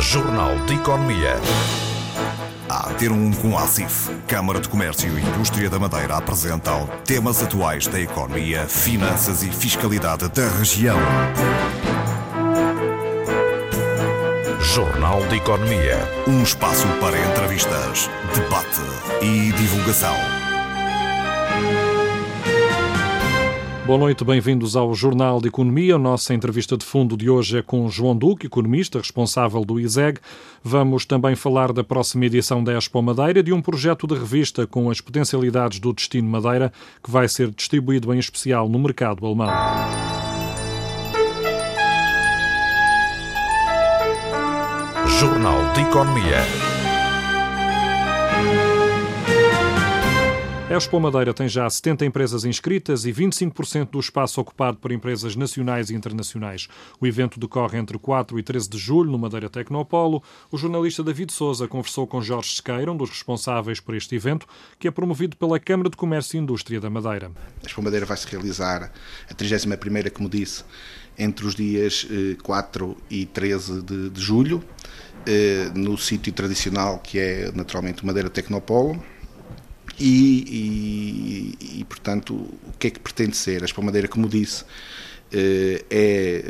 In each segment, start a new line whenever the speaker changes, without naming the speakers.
Jornal de Economia.
A ter um com a ACIF, Câmara de Comércio e Indústria da Madeira apresentam temas atuais da economia, finanças e fiscalidade da região.
Jornal de Economia.
Um espaço para entrevistas, debate e divulgação.
Boa noite, bem-vindos ao Jornal de Economia. A nossa entrevista de fundo de hoje é com João Duque, economista responsável do ISEG. Vamos também falar da próxima edição da Expo Madeira, de um projeto de revista com as potencialidades do destino Madeira, que vai ser distribuído em especial no mercado alemão.
Jornal de Economia.
A Expo Madeira tem já 70 empresas inscritas e 25% do espaço ocupado por empresas nacionais e internacionais. O evento decorre entre 4 e 13 de julho no Madeira Tecnopolo. O jornalista David Souza conversou com Jorge Sequeira, um dos responsáveis por este evento, que é promovido pela Câmara de Comércio e Indústria da Madeira.
A Expo Madeira vai se realizar a 31ª, como disse, entre os dias 4 e 13 de, de julho, no sítio tradicional que é naturalmente o Madeira Tecnopolo. E, e, e, portanto, o que é que pretende ser? A Expo Madeira, como disse, é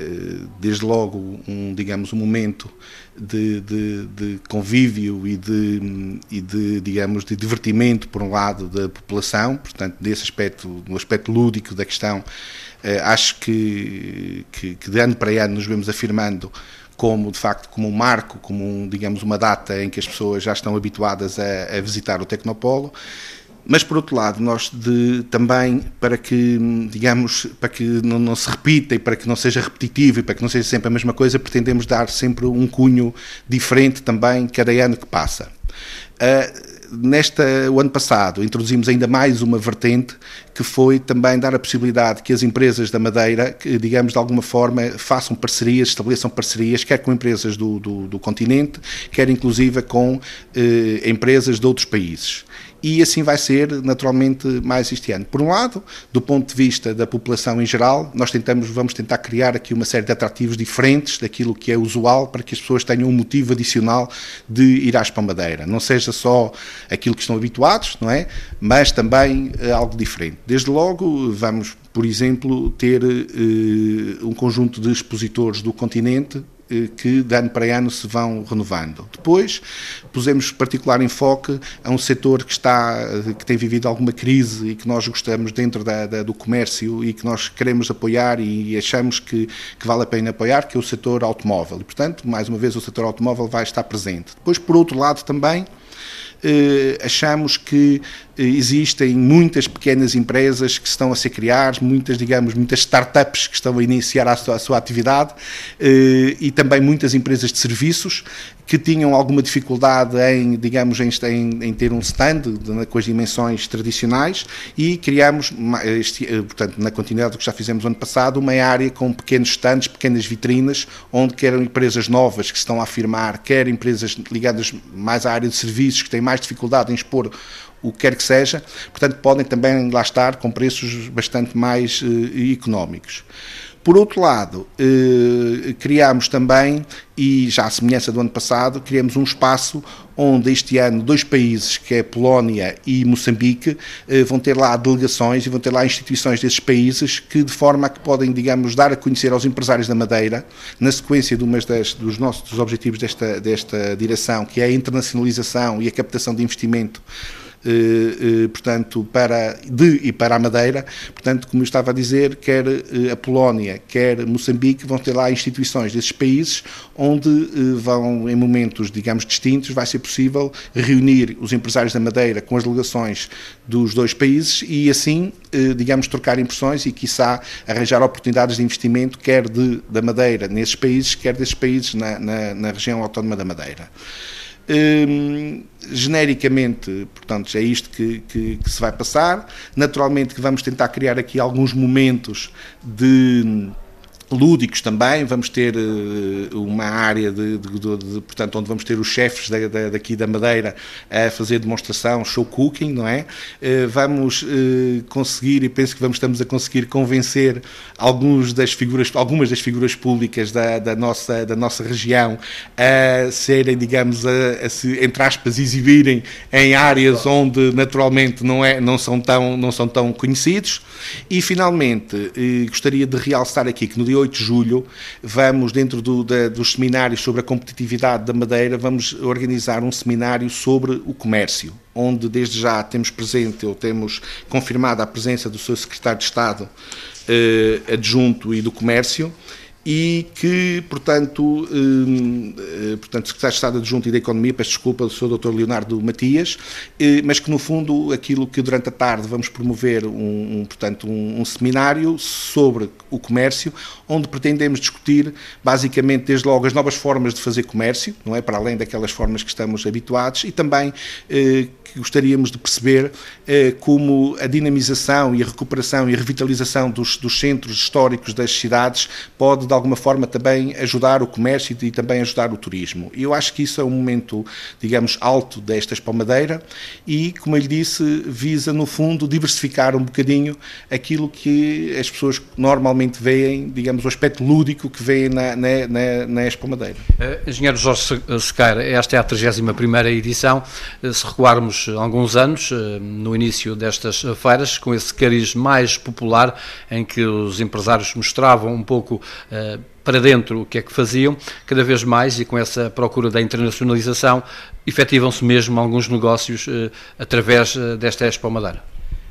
desde logo um, digamos, um momento de, de, de convívio e de, e de, digamos, de divertimento, por um lado, da população, portanto, desse aspecto, no aspecto lúdico da questão, acho que, que, que de ano para ano nos vemos afirmando como de facto como um marco, como um, digamos uma data em que as pessoas já estão habituadas a, a visitar o Tecnopolo. Mas por outro lado, nós de, também para que, digamos, para que não, não, se repita e para que não seja repetitivo e para que não seja sempre a mesma coisa, pretendemos dar sempre um cunho diferente também cada ano que passa. Uh, nesta, o ano passado, introduzimos ainda mais uma vertente que foi também dar a possibilidade que as empresas da Madeira, que, digamos, de alguma forma, façam parcerias, estabeleçam parcerias, quer com empresas do, do, do continente, quer inclusive com eh, empresas de outros países e assim vai ser naturalmente mais este ano. Por um lado, do ponto de vista da população em geral, nós tentamos, vamos tentar criar aqui uma série de atrativos diferentes daquilo que é usual para que as pessoas tenham um motivo adicional de ir à Madeira. Não seja só aquilo que estão habituados, não é? Mas também uh, algo diferente. Desde logo, vamos, por exemplo, ter uh, um conjunto de expositores do continente que de ano para ano se vão renovando. Depois pusemos particular enfoque a um setor que está que tem vivido alguma crise e que nós gostamos dentro da, da, do comércio e que nós queremos apoiar e achamos que, que vale a pena apoiar, que é o setor automóvel. E, portanto, mais uma vez, o setor automóvel vai estar presente. Depois, por outro lado, também eh, achamos que eh, existem muitas pequenas empresas que estão a ser criadas, muitas, digamos, muitas startups que estão a iniciar a sua, a sua atividade eh, e também muitas empresas de serviços que tinham alguma dificuldade em, digamos, em, em, ter um stand com as dimensões tradicionais e criamos, este, portanto, na continuidade do que já fizemos ano passado, uma área com pequenos stands, pequenas vitrinas, onde quer empresas novas que estão a afirmar, quer empresas ligadas mais à área de serviços que têm mais dificuldade em expor o que quer que seja, portanto podem também lá estar com preços bastante mais eh, económicos. Por outro lado, eh, criámos também, e já à semelhança do ano passado, criamos um espaço onde este ano dois países, que é Polónia e Moçambique, eh, vão ter lá delegações e vão ter lá instituições desses países que, de forma a que podem, digamos, dar a conhecer aos empresários da Madeira, na sequência de umas das, dos nossos dos objetivos desta, desta direção, que é a internacionalização e a captação de investimento portanto, para, de e para a Madeira. Portanto, como eu estava a dizer, quer eh, a Polónia, quer Moçambique vão ter lá instituições desses países onde vão, em momentos, digamos, distintos, vai ser possível reunir os empresários da Madeira com as delegações dos dois países e assim, digamos, trocar impressões e, quiçá, arranjar oportunidades de investimento, quer de, da Madeira nesses países, quer desses países na, na, na região autónoma da Madeira. Hum, genericamente, portanto, é isto que, que, que, se vai passar. Naturalmente que vamos tentar criar aqui alguns momentos de lúdicos também, vamos ter uh, uma área de, de, de, de, portanto, onde vamos ter os chefes da, da, daqui da Madeira a fazer demonstração, show cooking, não é? Uh, vamos uh, conseguir, e penso que vamos, estamos a conseguir convencer alguns das figuras, algumas das figuras públicas da, da, nossa, da nossa região a serem, digamos, a, a se, entre aspas, exibirem em áreas onde naturalmente não, é, não, são, tão, não são tão conhecidos. E finalmente, gostaria de realçar aqui que no dia 8 de julho, vamos, dentro do, da, dos seminários sobre a competitividade da Madeira, vamos organizar um seminário sobre o comércio, onde desde já temos presente, ou temos confirmada a presença do seu secretário de Estado eh, adjunto e do comércio, e que, portanto, eh, portanto, secretário de Estado adjunto e da Economia, peço desculpa, o Sr. Dr. Leonardo Matias, eh, mas que, no fundo, aquilo que durante a tarde vamos promover um, um portanto, um, um, seminário sobre o comércio, onde pretendemos discutir, basicamente, desde logo, as novas formas de fazer comércio, não é? Para além daquelas formas que estamos habituados, e também eh, que gostaríamos de perceber como a dinamização e a recuperação e a revitalização dos, dos centros históricos das cidades pode, de alguma forma, também ajudar o comércio e também ajudar o turismo. Eu acho que isso é um momento, digamos, alto desta Espalmadeira e, como eu lhe disse, visa, no fundo, diversificar um bocadinho aquilo que as pessoas normalmente veem, digamos, o aspecto lúdico que veem na, na, na, na Espalmadeira.
Uh, Engenheiro Jorge Sequeira, esta é a 31ª edição. Uh, se recuarmos alguns anos, no início destas feiras, com esse cariz mais popular, em que os empresários mostravam um pouco para dentro o que é que faziam, cada vez mais, e com essa procura da internacionalização, efetivam-se mesmo alguns negócios uh, através uh, desta Expo Madeira.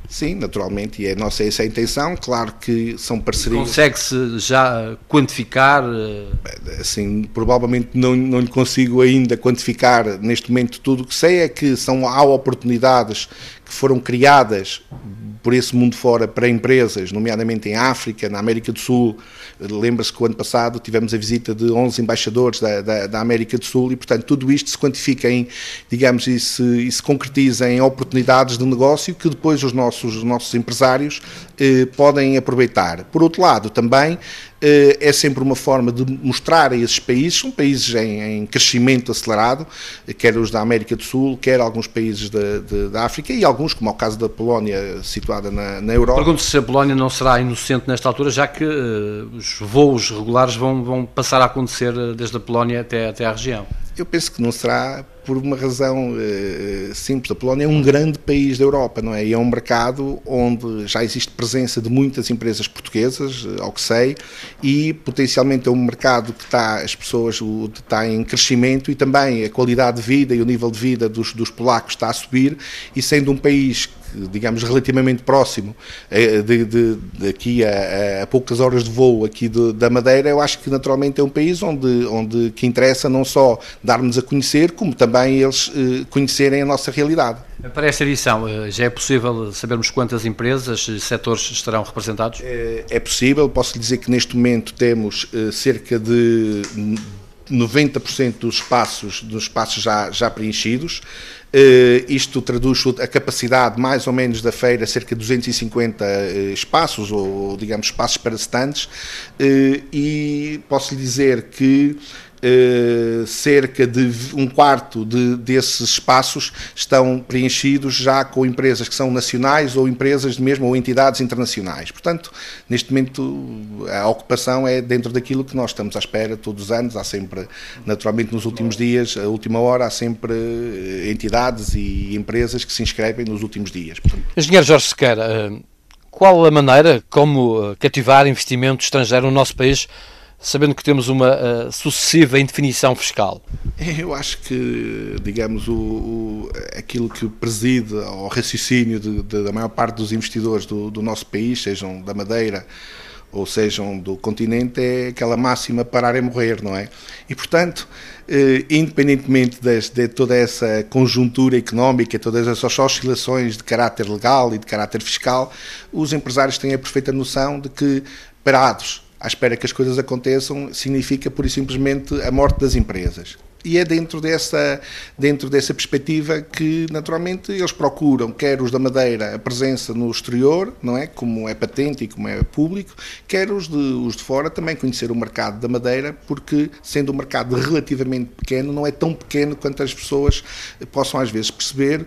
Sim, naturalmente, e é nossa essa a intenção. Claro que são parcerias.
Consegue-se já quantificar?
Assim, provavelmente não, não lhe consigo ainda quantificar neste momento tudo o que sei, é que são, há oportunidades que foram criadas por esse mundo fora para empresas, nomeadamente em África, na América do Sul. Lembra-se que o ano passado tivemos a visita de 11 embaixadores da, da, da, América do Sul e, portanto, tudo isto se quantifica em, digamos, e se, e se concretiza em oportunidades de negócio que depois os nossos, os nossos empresários eh, podem aproveitar. Por outro lado, também eh, é sempre uma forma de mostrar a esses países, são países em, em crescimento acelerado, quer os da América do Sul, quer alguns países da África e alguns, como é o caso da Polónia, situada na, na Europa.
Pergunto se a Polónia não será inocente nesta altura, já que uh, os voos regulares vão, vão passar a acontecer eh, desde a Polónia até, até à região.
Eu penso que não será por uma razão uh, simples. A Polónia é um grande país da Europa, não é? E é um mercado onde já existe presença de muitas empresas portuguesas, uh, ao que sei, e potencialmente é um mercado que está, as pessoas, o, está em crescimento e também a qualidade de vida e o nível de vida dos, dos polacos está a subir, e sendo um país digamos, relativamente próximo, eh, de, de, de aqui a, a, poucas horas de voo aqui de, da Madeira, eu acho que naturalmente é um país onde, onde que interessa não só dar-nos a conhecer, como também eles eh, conhecerem a nossa realidade.
Para esta edição, eh, já é possível sabermos quantas empresas e setores estarão representados?
É, é possível, posso dizer que neste momento temos cerca de 90% dos espaços, dos espaços já, já preenchidos. Uh, isto traduz a capacidade, mais ou menos, da feira, cerca de 250 uh, eh, espaços, ou digamos espaços para stands, uh, e posso lhe dizer que Uh, cerca de um quarto de, desses espaços estão preenchidos já com empresas que são nacionais ou empresas mesmo ou entidades internacionais. Portanto, neste momento a ocupação é dentro daquilo que nós estamos à espera todos os anos. Há sempre, naturalmente, nos últimos dias, a última hora, há sempre eh, entidades e empresas que se inscrevem nos últimos dias.
Portanto, Engenheiro Jorge Sequeira, eh, qual a maneira como cativar investimento estrangeiro no nosso país? Sabendo que temos uma uh, sucessiva indefinição fiscal?
Eu acho que, digamos, o, o aquilo que preside ao raciocínio de, de, da maior parte dos investidores do, do, nosso país, sejam da Madeira ou sejam do continente, é aquela máxima parar e morrer, não é? E, portanto, eh, independentemente das, de toda essa conjuntura económica, todas essas oscilações de caráter legal e de caráter fiscal, os empresários têm a perfeita noção de que, parados à espera que as coisas aconteçam, significa pura e simplesmente a morte das empresas. E é dentro dessa, dentro dessa perspectiva que, naturalmente, eles procuram, quer os da Madeira, a presença no exterior, não é? Como é patente e como é público, quer os de, os de fora também conhecer o mercado da Madeira, porque, sendo um mercado relativamente pequeno, não é tão pequeno quanto as pessoas possam às vezes perceber,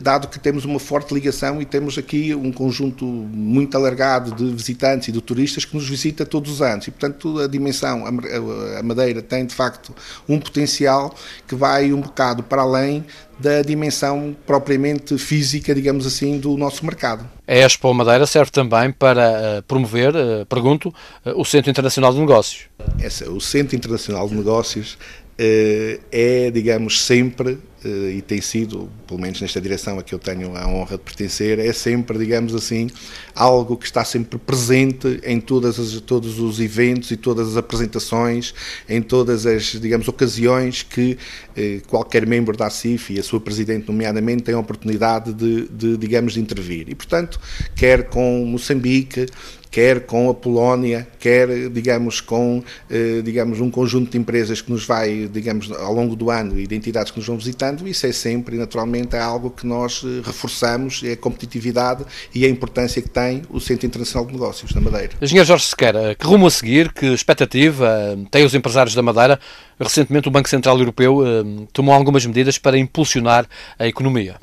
dado que temos uma forte ligação e temos aqui um conjunto muito alargado de visitantes e de turistas que nos visita todos os anos. E, portanto, a dimensão, a Madeira tem, de facto, um potencial que vai um bocado para além da dimensão propriamente física, digamos assim, do nosso mercado.
A Expo Madeira serve também para uh, promover, uh, pergunto, o Centro Internacional de Negócios.
Essa, o Centro Internacional de Negócios é, digamos, sempre eh, e tem sido, pelo menos nesta direção a que eu tenho a honra de pertencer, é sempre, digamos assim, algo que está sempre presente em todas as, todos os eventos e todas as apresentações, em todas as, digamos, ocasiões que eh, qualquer membro da ACIF e a sua presidente, nomeadamente, tem a oportunidade de, de, digamos, de intervir. E, portanto, quer com Moçambique, quer com a Polónia, quer, digamos, com, eh, digamos, um conjunto de empresas que nos vai, digamos, ao longo do ano e de entidades que nos vão visitando, isso é sempre, naturalmente, é algo que nós eh, reforçamos, é a competitividade e a importância que tem o Centro Internacional de Negócios da Madeira.
Engenheiro Jorge Sequeira, que rumo a seguir, que expectativa têm os empresários da Madeira? Recentemente o Banco Central Europeu eh, tomou algumas medidas para impulsionar a economia.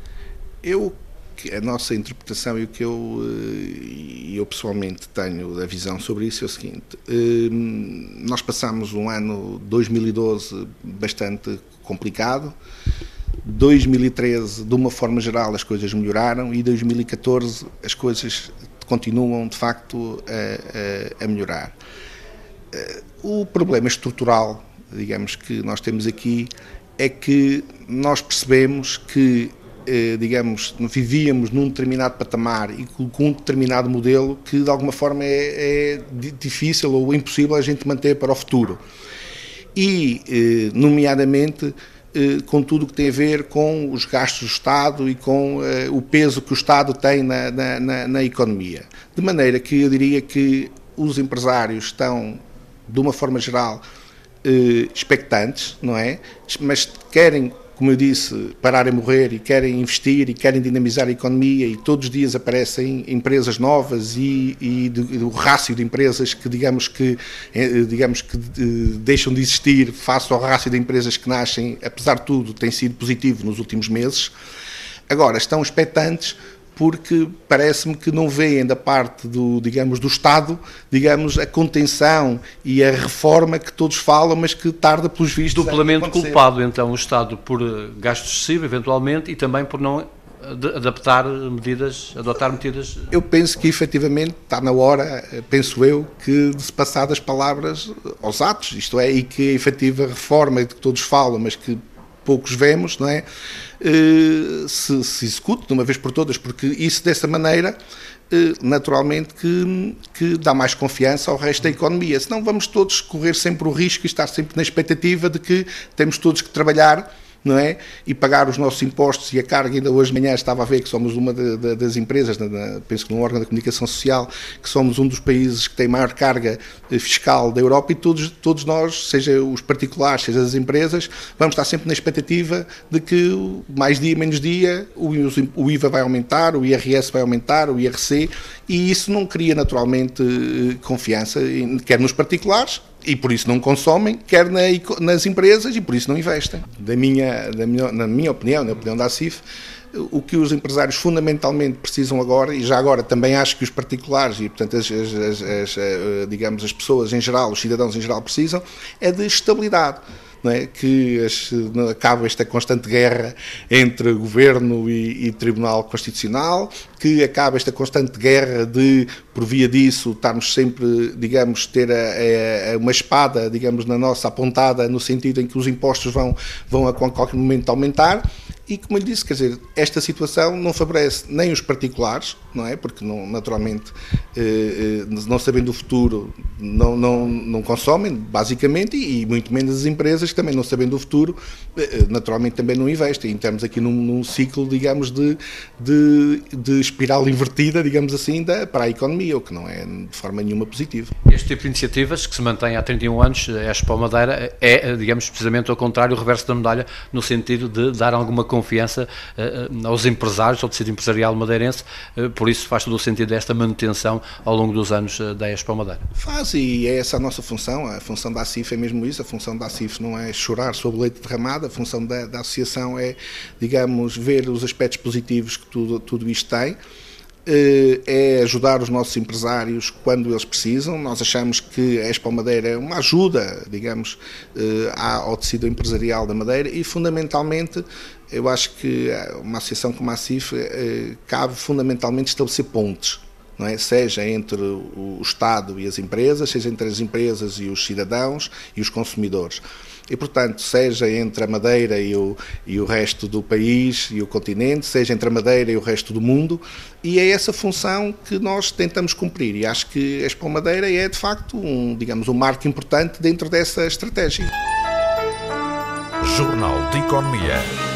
Eu a nossa interpretação e o que eu, eh, eu pessoalmente tenho da visão sobre isso é o seguinte: eh, nós passamos um ano 2012 bastante complicado. 2013, de uma forma geral, as coisas melhoraram e 2014 as coisas continuam de facto a, a, a melhorar. Eh, o problema estrutural, digamos, que nós temos aqui é que nós percebemos que digamos, vivíamos num determinado patamar e com um determinado modelo que de alguma forma é, é difícil ou impossível a gente manter para o futuro. E, eh, nomeadamente, eh, com tudo o que tem a ver com os gastos do Estado e com o peso que o Estado tem na, na, na economia. De maneira que eu diria que os empresários estão, de uma forma geral, expectantes, não é? Mas querem como eu disse, parar e morrer e querem investir e querem dinamizar a economia e todos os dias aparecem empresas novas e, e, o rácio de empresas que digamos que eh, digamos que deixam de existir face ao rácio de empresas que nascem, apesar de tudo, tem sido positivo nos últimos meses. Agora, estão expectantes porque parece-me que não veem da parte do, digamos, do Estado, digamos, a contenção e a reforma que todos falam, mas que tarda pelos vistos.
Duplamente culpado, então, o Estado por eh, gasto excessivo, eventualmente, e também por não adaptar medidas, adotar medidas?
Eu penso que efetivamente está na hora, penso eu, que de se passar das palavras aos atos, isto é, e que a efetiva reforma de que todos falam, mas que poucos vemos, não é? Eh, se, se execute de uma vez por todas, porque isso dessa maneira eh, naturalmente que, que dá mais confiança ao resto da economia. Senão vamos todos correr sempre o risco e estar sempre na expectativa de que temos todos que trabalhar não é? E pagar os nossos impostos e a carga. Ainda hoje de manhã estava a ver que somos uma de, de, das empresas, na, na, penso que no órgão da comunicação social, que somos um dos países que tem maior carga eh, fiscal da Europa e todos, todos nós, seja os particulares, seja as empresas, vamos estar sempre na expectativa de que mais dia, menos dia, o, o IVA vai aumentar, o IRS vai aumentar, o IRC, e isso não cria naturalmente eh, confiança, quer nos particulares, e por isso não consomem, quer na, nas empresas e por isso não investem. Da minha, da minha, na minha opinião, na opinião da ACIF, o que os empresários fundamentalmente precisam agora, e já agora também acho que os particulares e, portanto, as, as, as, eh, digamos, as pessoas em geral, os cidadãos em geral precisam, é de estabilidade é? que acaba esta constante guerra entre governo e, e, Tribunal Constitucional, que acaba esta constante guerra de, por via disso, estarmos sempre, digamos, ter a, a, uma espada, digamos, na nossa apontada, no sentido em que os impostos vão, vão a qualquer momento aumentar. E, como eu disse, quer dizer, esta situação não favorece nem os particulares, não é? Porque, não, naturalmente, eh, eh, não sabendo o futuro, não, não, não consomem, basicamente, e, muito menos as empresas que também não sabendo o futuro, eh, naturalmente também não investem. E estamos aqui num, num ciclo, digamos, de, de, de, espiral invertida, digamos assim, da, para a economia, o que não é de forma nenhuma positivo.
Este tipo de iniciativas, que se mantém há 31 anos, a Expo Madeira, é, digamos, precisamente ao contrário, o reverso da medalha, no sentido de dar alguma confiança uh, aos empresários, ao tecido empresarial madeirense, uh, por isso faz todo o sentido esta manutenção ao longo dos anos da Expo Madeira.
Faz, e é essa a nossa função, a função da ACIF é mesmo isso, a função da ACIF não é chorar sobre leite derramado, a função da, da associação é, digamos, ver os aspectos positivos que tudo, tudo isto tem, eh, é ajudar os nossos empresários quando eles precisam. Nós achamos que a Expo Madeira é uma ajuda, digamos, eh, ao tecido empresarial da Madeira e, fundamentalmente, eu acho que uma associação como a CIF eh, cabe fundamentalmente estabelecer pontes. Não É? seja entre o Estado e as empresas, seja entre as empresas e os cidadãos e os consumidores e, portanto, seja entre a Madeira e o, e o resto do país e o continente, seja entre a Madeira e o resto do mundo, e é essa função que nós tentamos cumprir. E acho que a Expo Madeira é, de facto, um, digamos, um marco importante dentro dessa estratégia.
Jornal de Economia.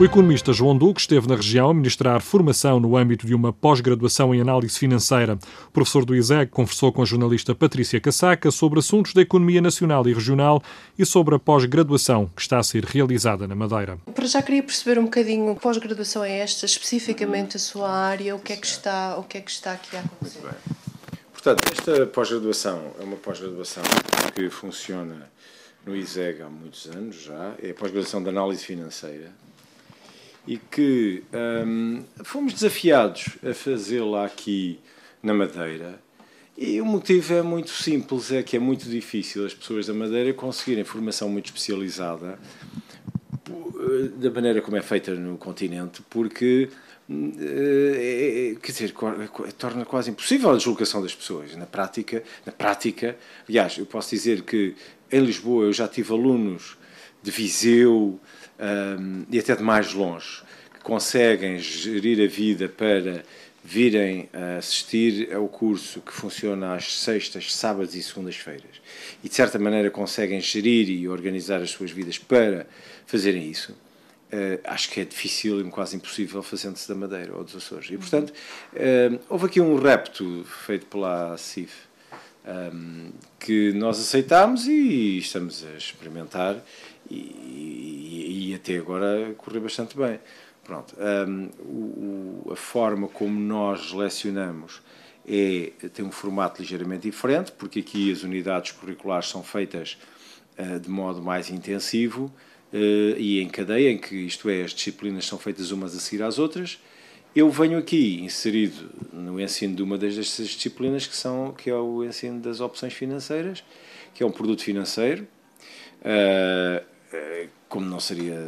O economista João Duque esteve na região a ministrar formação no âmbito de uma pós-graduação em análise financeira. O professor do ISEG conversou com a jornalista Patrícia Cassaca sobre assuntos da economia nacional e regional e sobre a pós-graduação que está a ser realizada na Madeira.
Para já queria perceber um bocadinho que pós-graduação é esta, especificamente a sua área, o que é que está, o que é que está aqui a acontecer?
Portanto, esta pós-graduação é uma pós-graduação que funciona no ISEG há muitos anos já, é a pós-graduação de análise financeira, e que um, fomos desafiados a fazê-la aqui na Madeira. E o motivo é muito simples, é que é muito difícil as pessoas da Madeira conseguirem formação muito especializada da maneira como é feita no continente, porque é, quer dizer, torna quase impossível a deslocação das pessoas. Na prática, na prática, aliás, eu posso dizer que em Lisboa eu já tive alunos de Viseu, um, e até de mais longe, que conseguem gerir a vida para virem assistir ao curso que funciona às sextas, sábados e segundas-feiras. E de certa maneira conseguem gerir e organizar as suas vidas para fazerem isso, uh, acho que é difícil e quase impossível fazendo-se da Madeira ou dos Açores. E portanto, houve aqui um repto feito pela CIF um, que nós aceitámos e estamos a experimentar e, e, e até agora correu bastante bem. Pronto, um, o, a forma como nós lecionamos é, tem um formato ligeiramente diferente, porque aqui as unidades curriculares são feitas uh, de modo mais intensivo uh, e em cadeia, em que isto é, as disciplinas são feitas umas a seguir às outras. Eu venho aqui inserido no ensino de uma destas disciplinas, que, são, que é o ensino das opções financeiras, que é um produto financeiro. Uh, eh, como não seria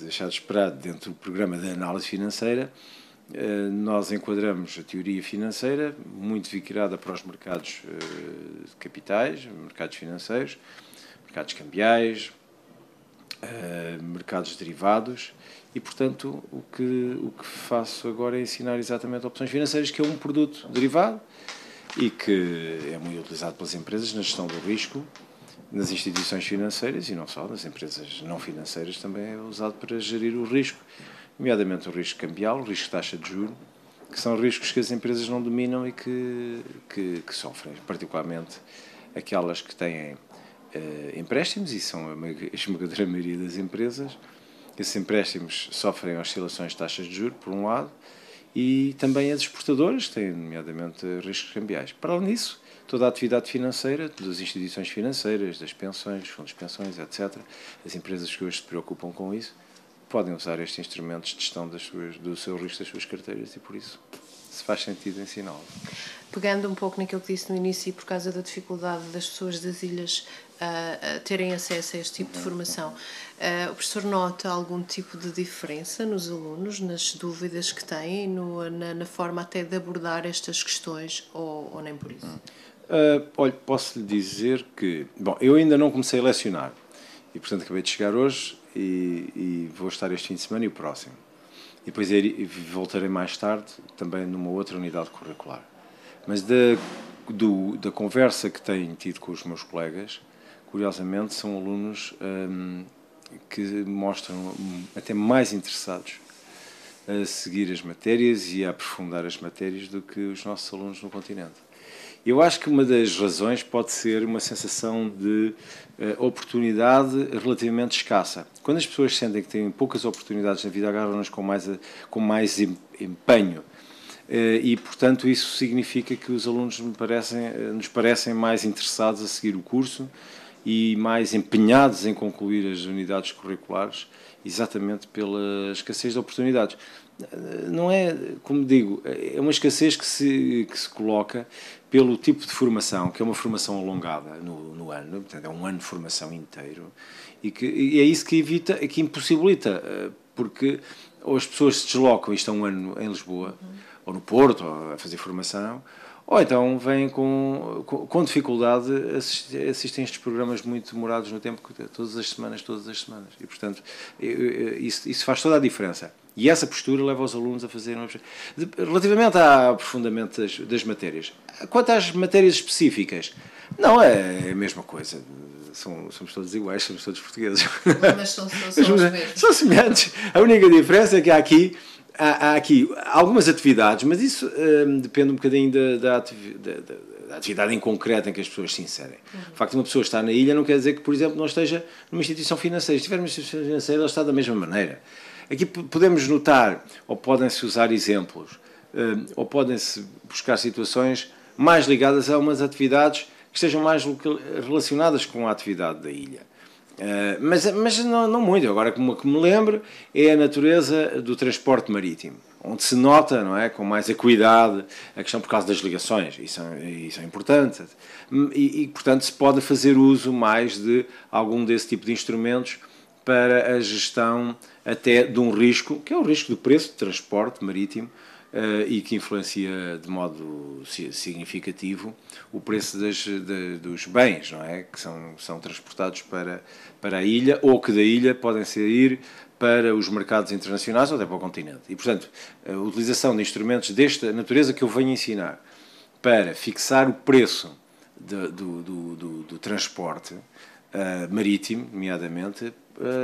deixado esperado dentro do programa de análise financeira, eh, nós enquadramos a teoria financeira muito vinculada para os mercados de capitais, mercados financeiros, mercados cambiais, mercados derivados e, portanto, o que, o que faço agora é ensinar exatamente opções financeiras, que é um produto derivado e que é muito utilizado pelas empresas na gestão do risco nas instituições financeiras e não só, nas empresas não financeiras também é usado para gerir o risco, nomeadamente o risco cambial, o risco de taxa de juros, que são riscos que as empresas não dominam e que, que, que sofrem, particularmente aquelas que têm uh, empréstimos, e são a esmagadora maioria das empresas. Esses empréstimos sofrem oscilações de taxas de juros, por um lado, e também as exportadoras, que têm, nomeadamente, riscos cambiais. Para além disso, toda a atividade financeira das instituições financeiras, das pensões, fundos de pensões, etc., as empresas que hoje se preocupam com isso, podem usar estes instrumentos de gestão das suas, do seu risco das suas carteiras e por isso se faz sentido ensiná-lo.
Pegando um pouco naquilo que disse no início, por causa da dificuldade das pessoas das ilhas uh, terem acesso a este tipo de formação, uh, o professor nota algum tipo de diferença nos alunos, nas dúvidas que têm, no, na, na, forma até de abordar estas questões ou, ou nem por isso?
Uh, olha, posso lhe dizer que. Bom, eu ainda não comecei a lecionar e, portanto, acabei de chegar hoje e, e vou estar este fim de semana e o próximo. E depois voltarei mais tarde também numa outra unidade curricular. Mas da, do, da conversa que tenho tido com os meus colegas, curiosamente, são alunos hum, que mostram até mais interessados a seguir as matérias e a aprofundar as matérias do que os nossos alunos no continente. Eu acho que uma das razões pode ser uma sensação de uh, oportunidade relativamente escassa. Quando as pessoas sentem que têm poucas oportunidades na vida, agarram-nas com mais, com mais empenho. Uh, e, portanto, isso significa que os alunos parecem, uh, nos parecem mais interessados a seguir o curso e mais empenhados em concluir as unidades curriculares, exatamente pela escassez de oportunidades. Não é, como digo, é uma escassez que se, que se coloca pelo tipo de formação, que é uma formação alongada no, no ano, portanto, é um ano de formação inteiro, e, que, e é isso que evita, que impossibilita, eh, porque ou as pessoas se deslocam e estão um ano em Lisboa, uhum. ou no Porto, ou a fazer formação, ou então vêm com, com, com dificuldade assistir, assistem estes programas muito demorados no tempo, todas as semanas, todas as semanas. E, portanto, isso, isso faz toda a diferença. E essa postura leva os alunos a fazerem. Relativamente ao aprofundamento das, das matérias, quanto às matérias específicas, não é a mesma coisa. São, somos todos iguais, somos todos portugueses.
Mas são, são, são,
são semelhantes. A única diferença é que há aqui há, aqui algumas atividades, mas isso hum, depende um bocadinho da, da, atividade, da, da, atividade em concreto em que as pessoas se inserem. Uhum. O facto de uma pessoa estar na ilha não quer dizer que, por exemplo, não esteja numa instituição financeira. Se estiver numa instituição financeira, ela está da mesma maneira. Aqui podemos notar, ou podem-se usar exemplos, hum, ou podem-se buscar situações mais ligadas a umas atividades que estejam mais relacionadas com a atividade da ilha. Uh, mas mas não, não, muito. Agora, como que me lembro, é a natureza do transporte marítimo, onde se nota, não é, com mais acuidade, a questão por causa das ligações. Isso, isso é importante. E, e, portanto, se pode fazer uso mais de algum desse tipo de instrumentos para a gestão até de um risco, que é o risco do preço de transporte marítimo, Uh, e que influencia de modo significativo o preço das, de, dos bens, não é? Que são, são transportados para, para a ilha ou que da ilha podem sair para os mercados internacionais ou até para o continente. E, portanto, a utilização de instrumentos desta natureza que eu venho ensinar para fixar o preço de, do, do, do, do, transporte uh, marítimo, nomeadamente,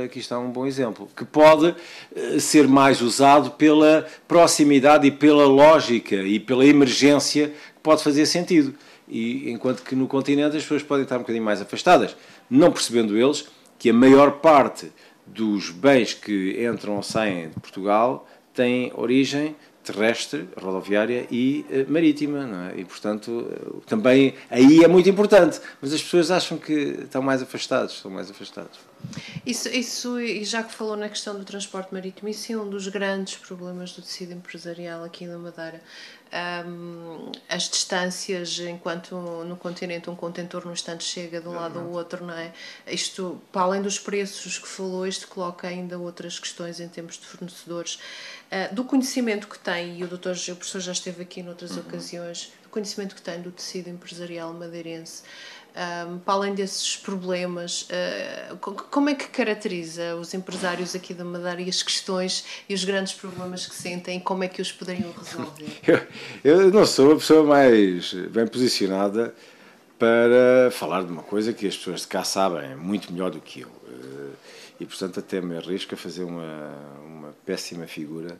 aqui está um bom exemplo, que pode eh, ser mais usado pela proximidade e pela lógica e pela emergência que pode fazer sentido. E enquanto que no continente as pessoas podem estar um bocadinho mais afastadas, não percebendo eles que a maior parte dos bens que entram ou saem de Portugal têm origem terrestre, rodoviária e uh, marítima, é? E, portanto, também aí é muito importante, mas as pessoas acham que estão mais afastados, estão mais afastados.
Isso, isso, e já que falou na questão do transporte marítimo, isso é um dos grandes problemas do tecido empresarial aqui na Madeira. Um, as distâncias, enquanto no continente um contentor no instante chega de um lado ao outro, não é? Isto, para além dos preços que falou, isto coloca ainda outras questões em termos de fornecedores. Uh, do conhecimento que tem, e o, doutor, o professor já esteve aqui noutras uhum. ocasiões, do conhecimento que tem do tecido empresarial madeirense, um, para além desses problemas, uh, como é que caracteriza os empresários aqui da Madeira e as questões e os grandes problemas que sentem, como é que os poderiam resolver?
Eu, eu não sou a pessoa mais bem posicionada para falar de uma coisa que as pessoas de cá sabem muito melhor do que eu. Uh, e, portanto, até me arrisco a fazer uma, uma péssima figura.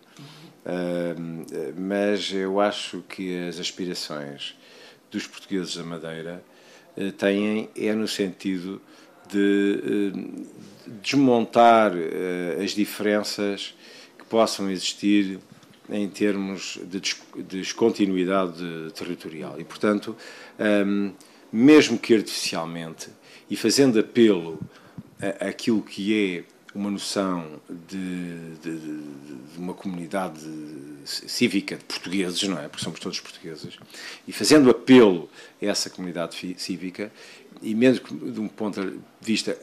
Uh, mas eu acho que as aspirações dos portugueses da Madeira têm é no sentido de eh, desmontar eh, as diferenças que possam existir em termos de descontinuidade territorial. E, portanto, ehm, mesmo que artificialmente, e fazendo apelo àquilo que é uma noção de, de, de, uma comunidade cívica de portugueses, não é? Porque somos todos portugueses, e fazendo apelo a essa comunidade cívica, e mesmo de um ponto de vista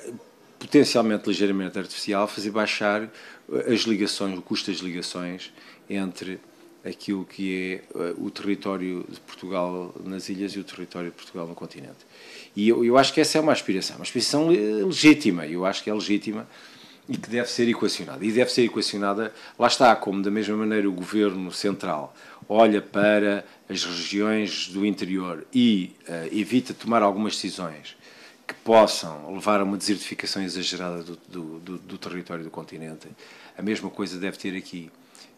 potencialmente ligeiramente artificial, fazer baixar as ligações, o custo das ligações entre aquilo que é eh, o território de Portugal nas ilhas e o território de Portugal no continente. E eu, eu acho que essa é uma aspiração, uma aspiração legítima, eu acho que é legítima, e que deve ser equacionada. E deve ser equacionada, lá está, como da mesma maneira o governo central olha para as regiões do interior e uh, evita tomar algumas decisões que possam levar a uma desertificação exagerada do, do, do, do território do continente, a mesma coisa deve ter aqui.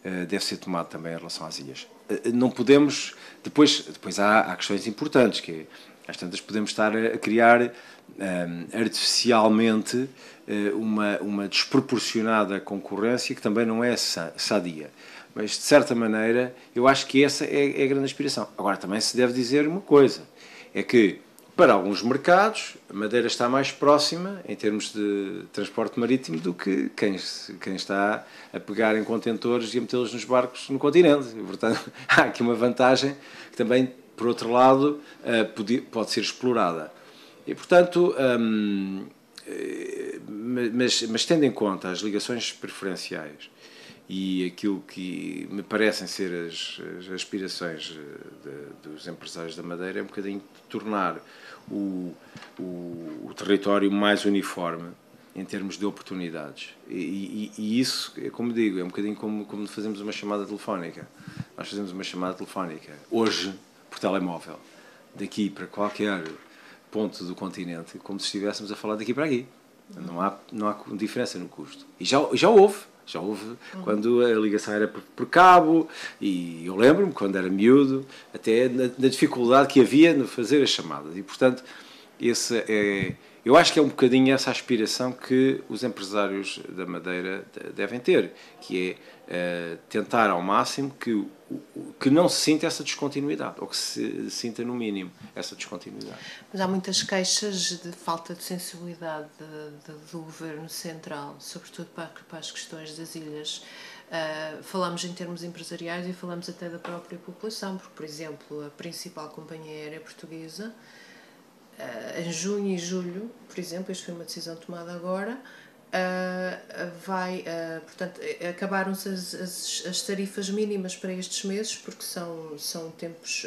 Uh, deve ser tomado também em relação às ilhas. Uh, não podemos. Depois, depois há, há questões importantes, que é, às tantas podemos estar a criar um, artificialmente uh, uma, uma desproporcionada concorrência que também não é sadia. Mas, de certa maneira, eu acho que essa é, é a grande aspiração. Agora, também se deve dizer uma coisa: é que, para alguns mercados, a Madeira está mais próxima, em termos de transporte marítimo, do que quem, quem está a pegar em contentores e a metê-los nos barcos no continente. Portanto, há aqui uma vantagem que também, por outro lado, uh, pode, ser explorada. E, portanto, hum, eh, mas, mas tendo em conta as ligações preferenciais e aquilo que me parecem ser as, as aspirações eh, de, dos empresários da Madeira é um bocadinho tornar o, o, o território mais uniforme em termos de oportunidades. E, e, e, isso, é como digo, é um bocadinho como, como fazemos uma chamada telefónica. Nós fazemos uma chamada telefónica hoje por telemóvel, daqui para qualquer ponto do continente como se estivéssemos a falar daqui para aqui. Não há, não há diferença no custo. E já, já houve. Já houve uhum. quando a ligação era por, por cabo, e eu lembro-me, quando era miúdo, até na, na, dificuldade que havia no fazer as chamadas. E, portanto, esse é, eu acho que é um bocadinho essa aspiração que os empresários da Madeira devem ter, que é uh, tentar ao máximo que, que não se sinta essa descontinuidade, ou que se sinta no mínimo essa descontinuidade.
Mas há muitas queixas de falta de sensibilidade de, de, do Governo Central, sobretudo para, para as questões das ilhas. Uh, falamos em termos empresariais e falamos até da própria população, porque, por exemplo, a principal companhia aérea portuguesa uh, em junho e julho, por exemplo, isto foi uma decisão tomada agora, uh, vai, uh, portanto, acabaram-se as, as, as, tarifas mínimas para estes meses, porque são, são tempos,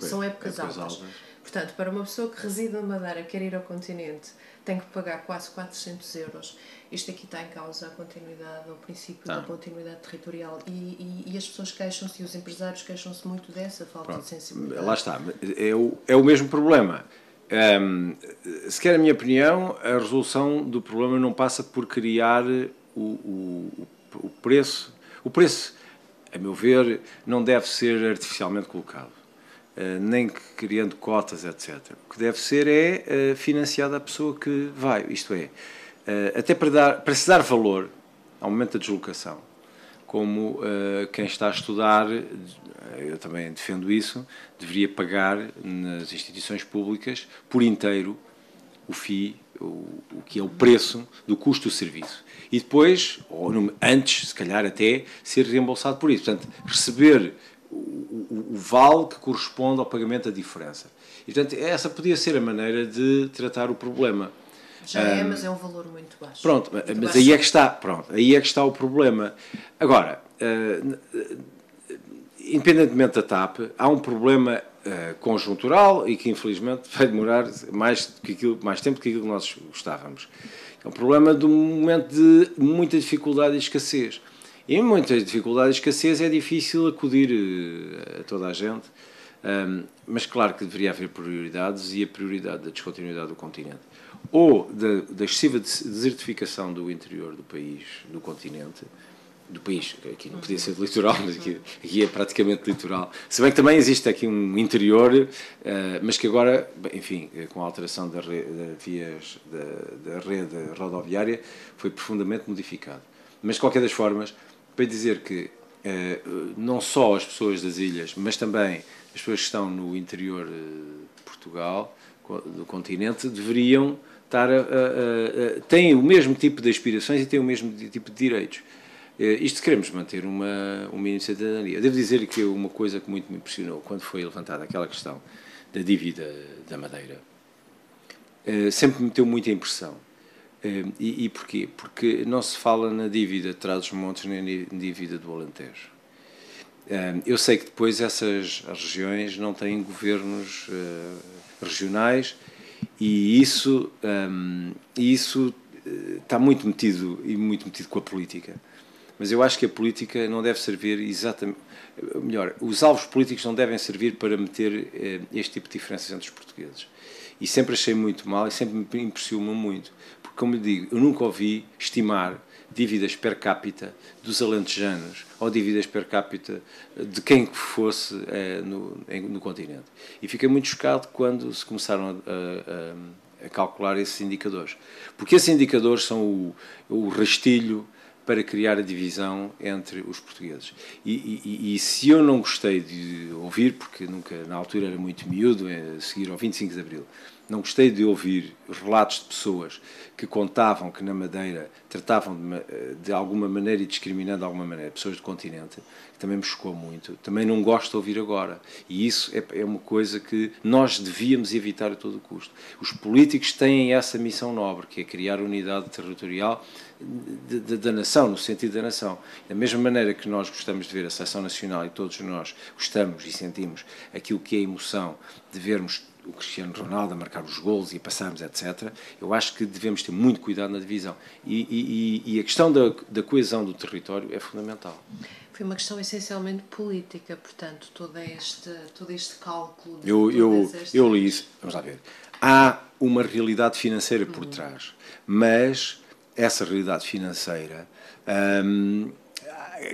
são épocas altas. Portanto, para uma pessoa que reside na Madeira, quer ir ao continente, tem que pagar quase 400 euros. Isto aqui está em causa a continuidade, o princípio ah. da continuidade territorial. E, e, e as pessoas queixam-se, e os empresários queixam-se muito dessa falta Pronto. de sensibilidade.
Lá está, é o, é o mesmo problema. Um, se quer a minha opinião, a resolução do problema não passa por criar o, o, o preço. O preço, a meu ver, não deve ser artificialmente colocado. Uh, nem criando cotas, etc. O que deve ser é uh, financiada a pessoa que vai, isto é, uh, até para, dar, para se dar valor ao momento da deslocação, como quem está a estudar, eu também defendo isso, deveria pagar nas instituições públicas por inteiro o FII, o, o que é o preço do custo do serviço. E depois, ou antes, se calhar até, ser reembolsado por isso. Portanto, receber o, o, vale que corresponde ao pagamento da diferença. E, portanto, essa podia ser a maneira de tratar o problema.
Já um, é, mas é um valor muito baixo.
Pronto, muito mas baixo. aí é que está, pronto, aí é que está o problema. Agora, uh, independentemente da TAP, há um problema uh, conjuntural e que infelizmente vai demorar mais, que aquilo, mais tempo do que aquilo que nós gostávamos. É um problema de um momento de muita dificuldade e escassez. Em muitas dificuldades e escassez é difícil acudir eh, a toda a gente, mas claro que deveria haver prioridades e a prioridade da descontinuidade do continente ou da, da excessiva desertificação do interior do país, do continente, do país, aqui não podia ser de litoral, mas aqui, aqui, é praticamente litoral. Se bem que também existe aqui um interior, uh, mas que agora, enfim, com a alteração da, re, da vias da, da, rede rodoviária, foi profundamente modificado. Mas, de qualquer das formas, para dizer que uh, não só as pessoas das ilhas, mas também as pessoas que estão no interior de Portugal, do continente, deveriam estar a, a, a, têm o mesmo tipo de aspirações e têm o mesmo tipo de direitos. Uh, isto queremos manter uma, uma iniciativa. Devo dizer que uma coisa que muito me impressionou quando foi levantada aquela questão da dívida da Madeira, uh, sempre me deu muita impressão Ehm, e, e porquê? Porque não se fala na dívida de Trás-os-Montes nem na dívida do Alentejo. Eu sei que depois essas regiões não têm governos eh, regionais e isso, um, isso está muito metido e muito metido com a política. Mas eu acho que a política não deve servir exatamente. Melhor, os alvos políticos não devem servir para meter eh, este tipo de diferenças entre os portugueses. E sempre achei muito mal e sempre me impressionou muito. Porque, como lhe digo, eu nunca ouvi estimar dívidas per capita dos alentejanos ou dívidas per capita de quem que fosse eh, no, no continente. E fiquei muito chocado quando se começaram a, a, a calcular esses indicadores. Porque esses indicadores são o, o rastilho para criar a divisão entre os portugueses. E, e, e, se eu não gostei de ouvir, porque nunca na altura era muito miúdo, é seguir ao 25 de Abril, não gostei de ouvir relatos de pessoas que contavam que na Madeira tratavam de, de alguma maneira e discriminando de alguma maneira pessoas do continente, que também me chocou muito. Também não gosto de ouvir agora. E isso é, é uma coisa que nós devíamos evitar a todo custo. Os políticos têm essa missão nobre, que é criar unidade territorial da nação, no sentido da nação. Da mesma maneira que nós gostamos de ver a seleção nacional e todos nós gostamos e sentimos aquilo que é emoção de vermos o Cristiano Ronaldo a marcar os gols e passarmos, etc. Eu acho que devemos ter muito cuidado na divisão. E, e, e a questão da, da, coesão do território é fundamental.
Foi uma questão essencialmente política, portanto, todo este, todo este cálculo.
Eu, eu, estas... eu li isso. Vamos lá ver. Há uma realidade financeira por uhum. trás, mas essa realidade financeira. Hum,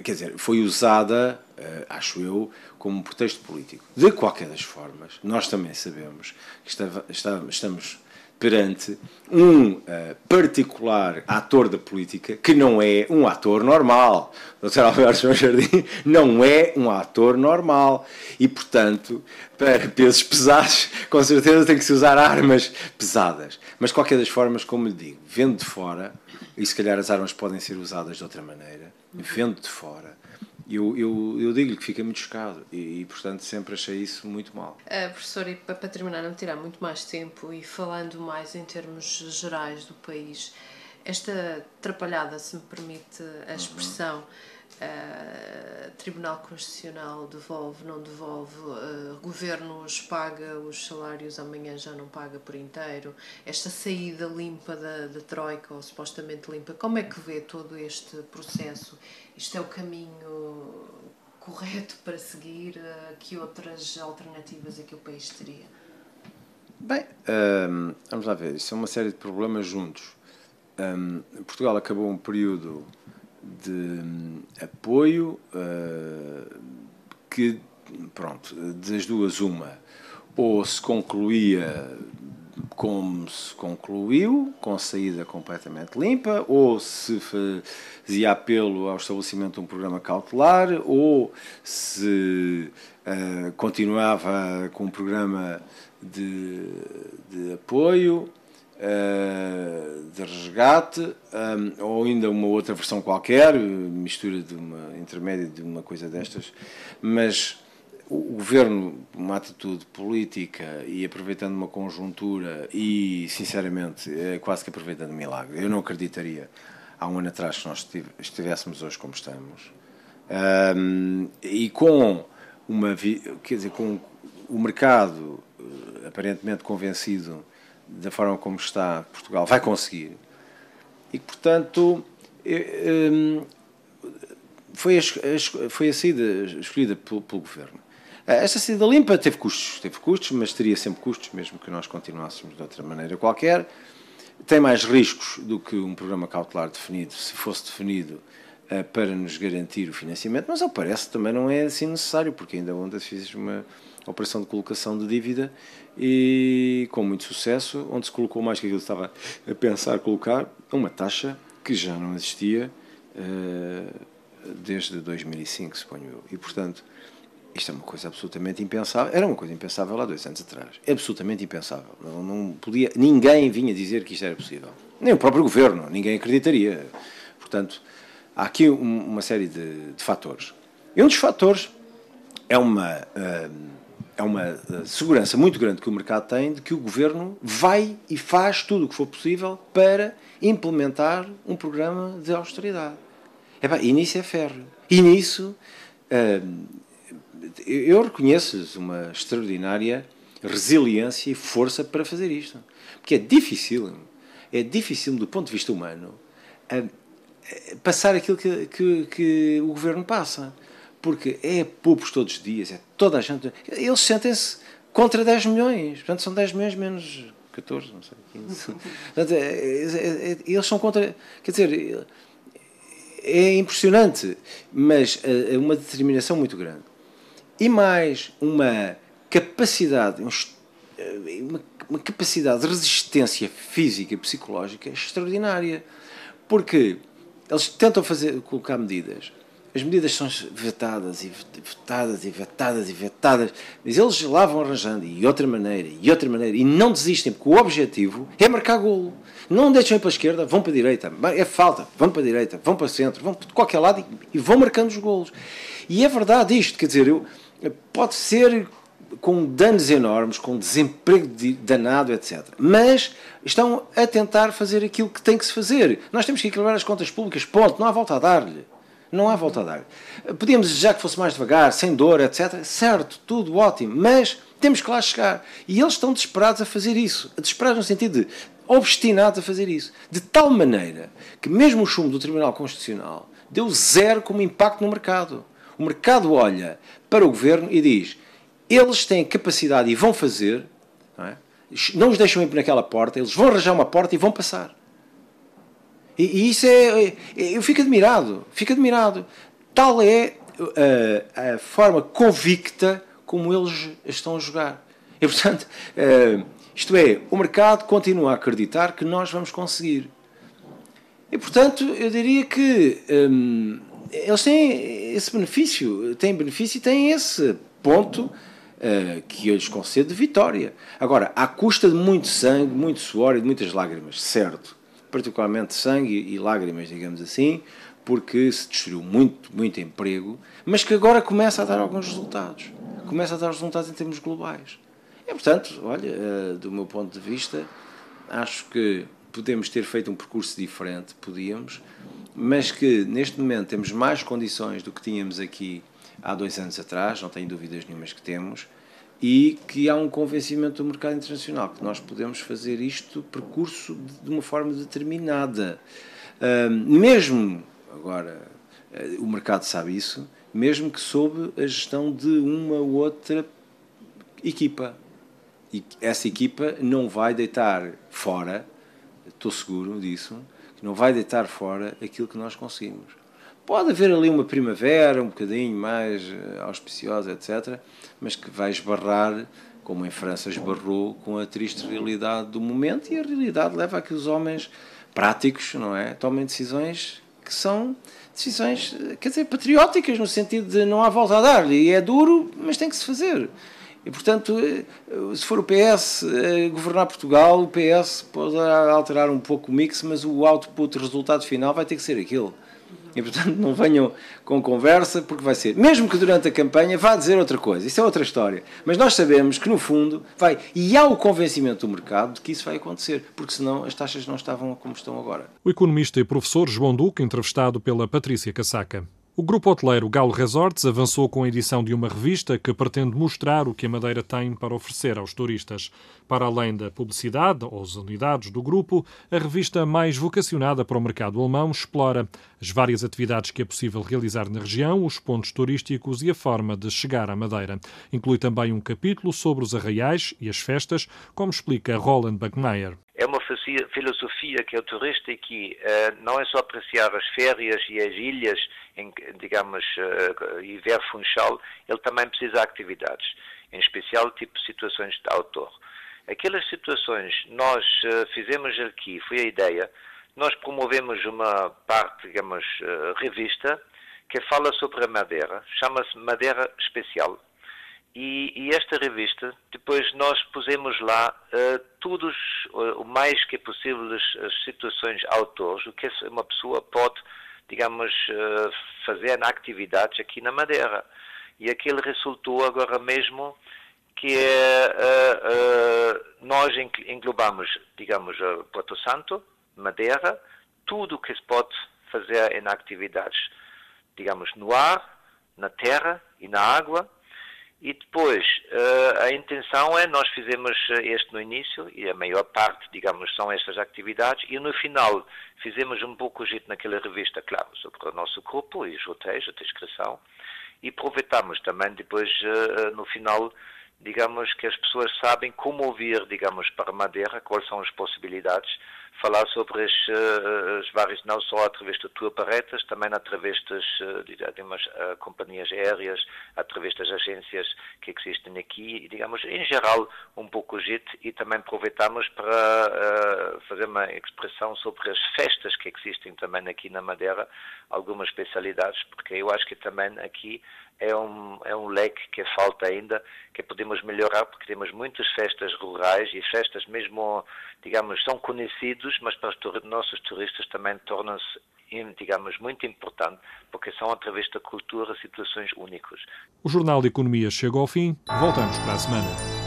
quer dizer, foi usada, acho eu, como um pretexto político. De qualquer das formas, nós também sabemos que estava, estamos perante um uh, particular ator da política que não é um ator normal. O Dr. Alberto João Jardim não é um ator normal. E, portanto, para pesos pesados, com certeza tem que se usar armas pesadas. Mas, qualquer das formas, como lhe digo, vendo de fora, e se calhar as armas podem ser usadas de outra maneira, vendo de fora, eu, eu, eu digo-lhe que fica muito chocado e, e, portanto, sempre achei isso muito mal.
Uh, professor, e para, para terminar, não tirar muito mais tempo e falando mais em termos gerais do país, esta atrapalhada, se me permite a expressão, uhum Uh, Tribunal Constitucional devolve, não devolve, uh, governos paga os salários, amanhã já não paga por inteiro. Esta saída limpa da, da Troika, ou supostamente limpa, como é que vê todo este processo? Isto é o caminho correto para seguir? Uh, que outras alternativas é que o país teria?
Bem, um, vamos lá ver, isso é uma série de problemas juntos. Um, Portugal acabou um período de hum, apoio uh, que, pronto, das duas uma, ou se concluía como se concluiu, com saída completamente limpa, ou se fazia apelo ao estabelecimento de um programa cautelar, ou se uh, continuava com um programa de, de apoio. Uh, de resgate um, ou ainda uma outra versão qualquer, mistura de uma intermédia de uma coisa destas, mas o governo, uma atitude política e aproveitando uma conjuntura e, sinceramente, é quase que aproveitando um milagre. Eu não acreditaria há um ano atrás que nós estivéssemos hoje como estamos. Um, e com uma quer dizer com o mercado eh, aparentemente convencido da forma como está Portugal vai conseguir e portanto hum, foi a, foi a saída escolhida pelo, pelo governo esta saída limpa teve custos, teve custos, mas teria sempre custos, mesmo que nós continuássemos de outra maneira qualquer. Tem mais riscos do que um programa cautelar definido, se fosse definido uh, para nos garantir o financiamento, mas ao parece também não é assim necessário, porque ainda ontem fiz uma operação de colocação de dívida e com muito sucesso, onde se colocou mais que aquilo que estava a pensar colocar, uma taxa que já não existia uh, desde 2005, suponho eu. E, portanto, isto é uma coisa absolutamente impensável. Era uma coisa impensável há dois anos atrás. É absolutamente impensável. Não, não podia, ninguém vinha dizer que isto era possível. Nem o próprio governo, ninguém acreditaria. Portanto, há aqui uma série de, de fatores. E um dos fatores é uma, eh, é uma eh, segurança muito grande que o mercado tem de que o governo vai e faz tudo o que for possível para implementar um programa de austeridade. e nisso é ferro. E nisso eh, eu reconheço uma extraordinária resiliência e força para fazer isto. Porque é difícil. é difícil do ponto de vista humano passar aquilo que, que, que, o governo passa. Porque é públicos todos os dias, é toda a gente. Eles sentem-se contra 10 milhões. Portanto, são 10 milhões menos 14, não sei, 15. Portanto, é, é, é, eles são contra. Quer dizer, é impressionante, mas é uma determinação muito grande. E mais uma capacidade, uma, uma capacidade de resistência física e psicológica extraordinária. Porque eles tentam fazer, colocar medidas. As medidas são vetadas e vetadas e vetadas e vetadas, mas eles lá vão arranjando e outra maneira e outra maneira e não desistem, porque o objetivo é marcar golo. Não deixam ir para a esquerda, vão para a direita, é falta, vão para a direita, vão para o centro, vão para qualquer lado e, e vão marcando os golos. E é verdade isto, quer dizer, eu, pode ser com danos enormes, com desemprego danado, etc. Mas estão a tentar fazer aquilo que tem que se fazer. Nós temos que equilibrar as contas públicas, ponto. Não há volta a dar-lhe. Não há volta a dar. Podíamos desejar que fosse mais devagar, sem dor, etc. Certo, tudo ótimo, mas temos que lá chegar. E eles estão desesperados a fazer isso. Desesperados no sentido de obstinados a fazer isso. De tal maneira que mesmo o chumbo do Tribunal Constitucional deu zero como impacto no mercado. O mercado olha para o governo e diz: eles têm capacidade e vão fazer, não, é? não os deixam ir naquela porta, eles vão arranjar uma porta e vão passar. E, e isso é, é, Eu fico admirado, fico admirado. Tal é a, uh, a forma convicta como eles estão a jogar. E, portanto, uh, isto é, o mercado continua a acreditar que nós vamos conseguir. E, portanto, eu diria que um, eles têm esse benefício, têm benefício e têm esse ponto uh, que eu lhes concedo de vitória. Agora, à custa de muito sangue, muito suor e de muitas lágrimas, certo. Particularmente sangue e lágrimas, digamos assim, porque se destruiu muito, muito emprego, mas que agora começa a dar alguns resultados. Começa a dar resultados em termos globais. E, portanto, olha, uh, do meu ponto de vista, acho que podemos ter feito um percurso diferente, podíamos, mas que neste momento temos mais condições do que tínhamos aqui há dois anos atrás, não tenho dúvidas nenhumas que temos, e que há um convencimento do mercado internacional que nós podemos fazer isto percurso de uma forma determinada. Mesmo, agora, uh, o mercado sabe isso, mesmo que sob a gestão de uma ou outra equipa. E essa equipa não vai deitar fora, estou seguro disso, que não vai deitar fora aquilo que nós conseguimos. Pode haver ali uma primavera um bocadinho mais eh, auspiciosa, etc., mas que vai esbarrar, como em França esbarrou, com a triste realidade do momento e a realidade leva a que os homens práticos, não é, tomem decisões que são decisões, eh, quer dizer, patrióticas, no sentido de não há volta a dar, e é duro, mas tem que se fazer. E, portanto, eh, se for o PS governar Portugal, o PS pode alterar um pouco o mix, mas o output, o resultado final vai ter que ser aquele. E, portanto, não venham com conversa, porque vai ser. Mesmo que durante a campanha vá dizer outra coisa, isso é outra história. Mas nós sabemos que, no fundo, vai. E há o convencimento do mercado de que isso vai acontecer, porque senão as taxas não estavam como estão agora.
O economista e professor João Duque, entrevistado pela Patrícia Casaca. O grupo hoteleiro Galo Resorts avançou com a edição de uma revista que pretende mostrar o que a Madeira tem para oferecer aos turistas. Para além da publicidade ou as unidades do grupo, a revista mais vocacionada para o mercado alemão explora as várias atividades que é possível realizar na região, os pontos turísticos e a forma de chegar à Madeira. Inclui também um capítulo sobre os arraiais e as festas, como explica Roland Buckmeyer.
É uma filosofia que é o turista que uh, não é só apreciar as férias e as ilhas, em, digamos, uh, e ver Funchal, ele também precisa de atividades, em especial tipo situações de autor. Aquelas situações nós uh, fizemos aqui, foi a ideia, nós promovemos uma parte, digamos, revista, que fala sobre a Madeira, chama-se Madeira Especial. E, e, esta revista, depois nós pusemos lá uh, todos, uh, o mais que é possível, as, as, situações autores, o que uma pessoa pode, digamos, uh, fazer na atividades aqui na Madeira. E aquele resultou agora mesmo que é, nós englobamos, digamos, Porto Santo, Madeira, tudo o que se pode fazer em atividades, digamos, no ar, na terra e na água, E depois, uh, a intenção é, nós fizemos este no início, e a maior parte, digamos, são estas atividades, e no final fizemos um pouco jeito naquela revista, claro, sobre o nosso grupo e os hotéis, a descrição, e aproveitamos também depois, uh, no final, digamos, que as pessoas sabem como ouvir, digamos, para Madeira, quais são as possibilidades, falar sobre as, eh, as várias, não só através de tour paretas, também através das, eh, digamos, eh, companhias aéreas, através das agências que existem aqui, digamos, em geral, um pouco o JIT, e também aproveitamos para uh, fazer uma expressão sobre as festas que existem também aqui na Madeira, algumas especialidades, porque eu acho que também aqui é um, é um leque que falta ainda, que podemos melhorar, porque temos muitas festas rurais e festas mesmo, digamos, são conhecidos, mas para os nossos turistas também tornam-se, digamos, muito importante, porque são através da cultura situações únicas.
O Jornal de Economia chega ao fim, voltamos para a semana.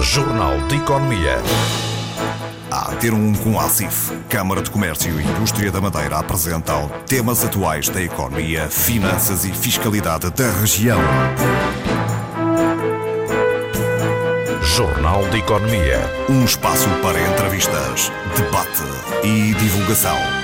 Jornal de Economia.
A ter um com a ACIF, Câmara de Comércio e Indústria da Madeira apresentam temas atuais da economia, finanças e fiscalidade da região.
Jornal de Economia.
Um espaço para entrevistas, debate e divulgação.